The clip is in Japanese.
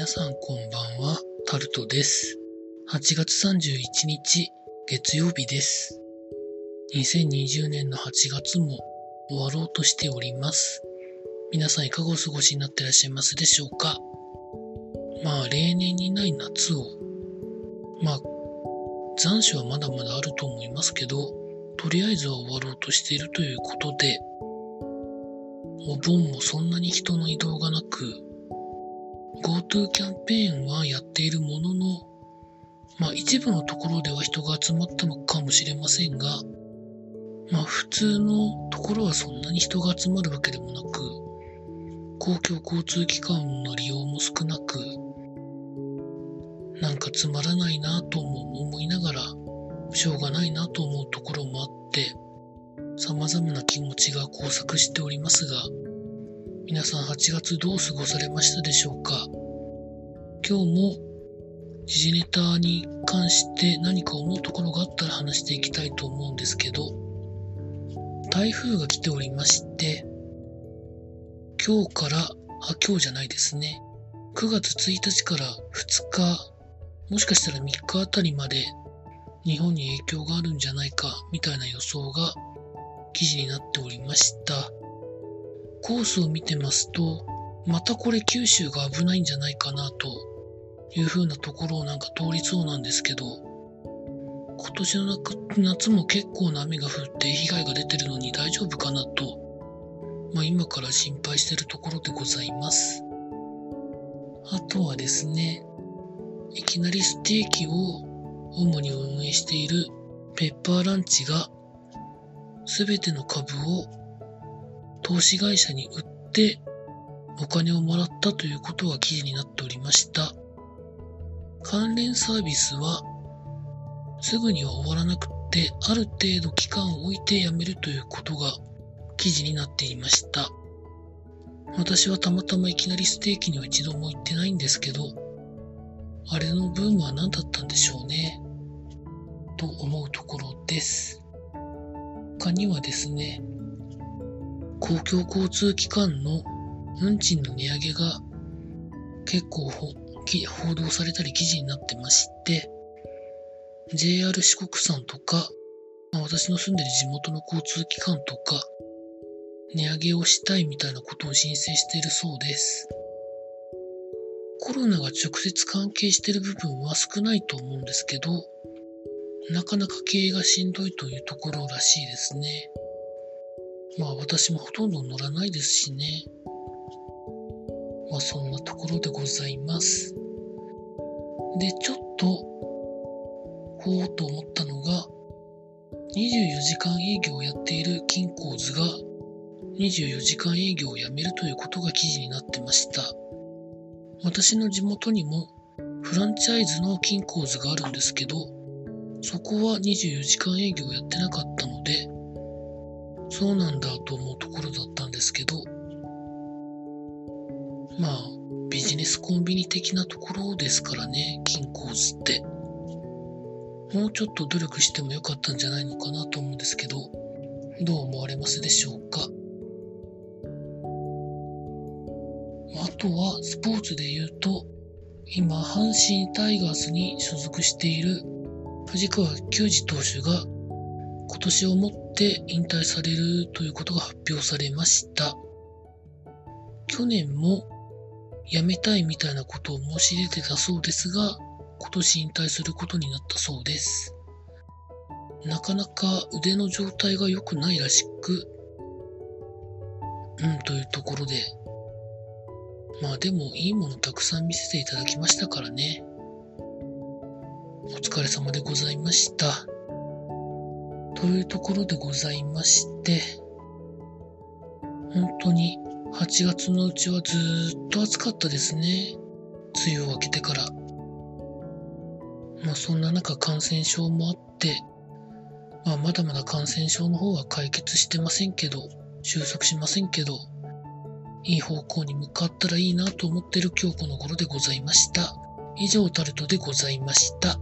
皆さんこんばんは、タルトです。8月31日、月曜日です。2020年の8月も終わろうとしております。皆さんいかがお過ごしになってらっしゃいますでしょうか？まあ、例年にない夏を、まあ、残暑はまだまだあると思いますけど、とりあえずは終わろうとしているということで、お盆もそんなに人の移動がなく、GoTo キャンペーンはやっているものの、まあ一部のところでは人が集まったのかもしれませんが、まあ普通のところはそんなに人が集まるわけでもなく、公共交通機関の利用も少なく、なんかつまらないなとも思いながら、しょうがないなと思うところもあって、様々な気持ちが交錯しておりますが、皆さん8月どう過ごされましたでしょうか？今日も時事ネタに関して何か思うところがあったら話していきたいと思うんですけど、台風が来ておりまして、今日から、あ、今日じゃないですね。9月1日から2日、もしかしたら3日あたりまで日本に影響があるんじゃないかみたいな予想が記事になっておりました。コースを見てますと、またこれ九州が危ないんじゃないかなという風なところをなんか通りそうなんですけど、今年の夏も結構な雨が降って被害が出てるのに大丈夫かなと、まあ今から心配してるところでございます。あとはですね、いきなりステーキを主に運営しているペッパーランチがすべての株を投資会社に売ってお金をもらったということが記事になっておりました。関連サービスはすぐには終わらなくってある程度期間を置いてやめるということが記事になっていました。私はたまたまいきなりステーキには一度も行ってないんですけど、あれのブームは何だったんでしょうね。と思うところです。他にはですね、公共交通機関の運賃の値上げが結構報道されたり記事になってまして、JR 四国さんとか、まあ、私の住んでる地元の交通機関とか、値上げをしたいみたいなことを申請しているそうです。コロナが直接関係している部分は少ないと思うんですけど、なかなか経営がしんどいというところらしいですね。まあ私もほとんど乗らないですしね。まあそんなところでございます。で、ちょっと、ほうと思ったのが、24時間営業をやっている金庫図が24時間営業をやめるということが記事になってました。私の地元にもフランチャイズの金庫図があるんですけど、そこは24時間営業をやってなかったので、そうなんだと思うところだったんですけど、まあ、ビジネスコンビニ的なところですからね、金庫図って。もうちょっと努力してもよかったんじゃないのかなと思うんですけど、どう思われますでしょうか。あとはスポーツで言うと、今、阪神タイガースに所属している藤川球児投手が今年をもって引退されるということが発表されました。去年も辞めたいみたいなことを申し出てたそうですが、今年引退することになったそうです。なかなか腕の状態が良くないらしく、うん、というところで、まあでもいいものたくさん見せていただきましたからね。お疲れ様でございました。というところでございまして、本当に8月のうちはずっと暑かったですね。梅雨を明けてから。まあそんな中感染症もあって、まあまだまだ感染症の方は解決してませんけど、収束しませんけど、いい方向に向かったらいいなと思ってる今日この頃でございました。以上タルトでございました。